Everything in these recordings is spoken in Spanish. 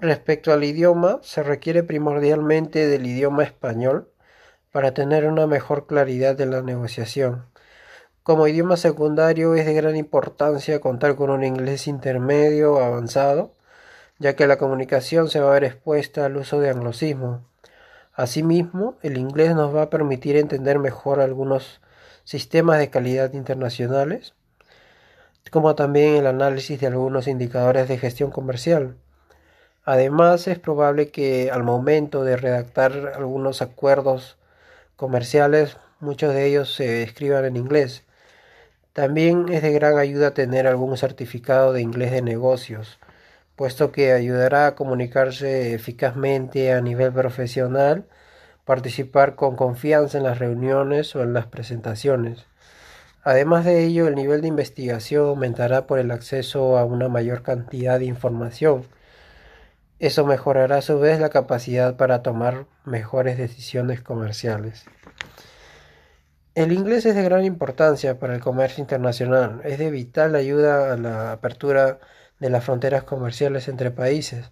Respecto al idioma, se requiere primordialmente del idioma español para tener una mejor claridad de la negociación. Como idioma secundario es de gran importancia contar con un inglés intermedio avanzado, ya que la comunicación se va a ver expuesta al uso de anglosismo. Asimismo, el inglés nos va a permitir entender mejor algunos sistemas de calidad internacionales, como también el análisis de algunos indicadores de gestión comercial. Además, es probable que al momento de redactar algunos acuerdos comerciales, muchos de ellos se escriban en inglés. También es de gran ayuda tener algún certificado de inglés de negocios, puesto que ayudará a comunicarse eficazmente a nivel profesional, participar con confianza en las reuniones o en las presentaciones. Además de ello, el nivel de investigación aumentará por el acceso a una mayor cantidad de información. Eso mejorará a su vez la capacidad para tomar mejores decisiones comerciales. El inglés es de gran importancia para el comercio internacional, es de vital ayuda a la apertura de las fronteras comerciales entre países,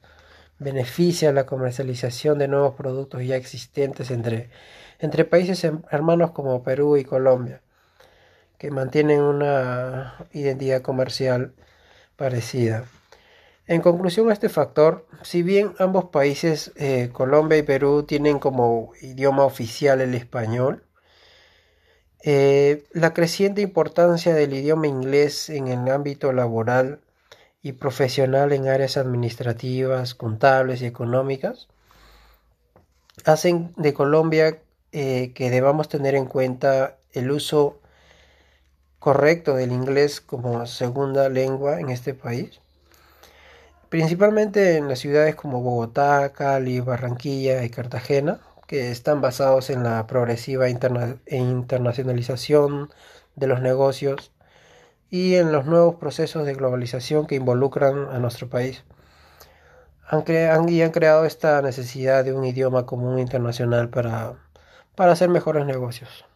beneficia la comercialización de nuevos productos ya existentes entre, entre países hermanos como Perú y Colombia, que mantienen una identidad comercial parecida. En conclusión a este factor, si bien ambos países, eh, Colombia y Perú, tienen como idioma oficial el español, eh, la creciente importancia del idioma inglés en el ámbito laboral y profesional en áreas administrativas, contables y económicas hacen de Colombia eh, que debamos tener en cuenta el uso correcto del inglés como segunda lengua en este país, principalmente en las ciudades como Bogotá, Cali, Barranquilla y Cartagena, que están basados en la progresiva internacionalización de los negocios y en los nuevos procesos de globalización que involucran a nuestro país. Han, y han creado esta necesidad de un idioma común internacional para, para hacer mejores negocios.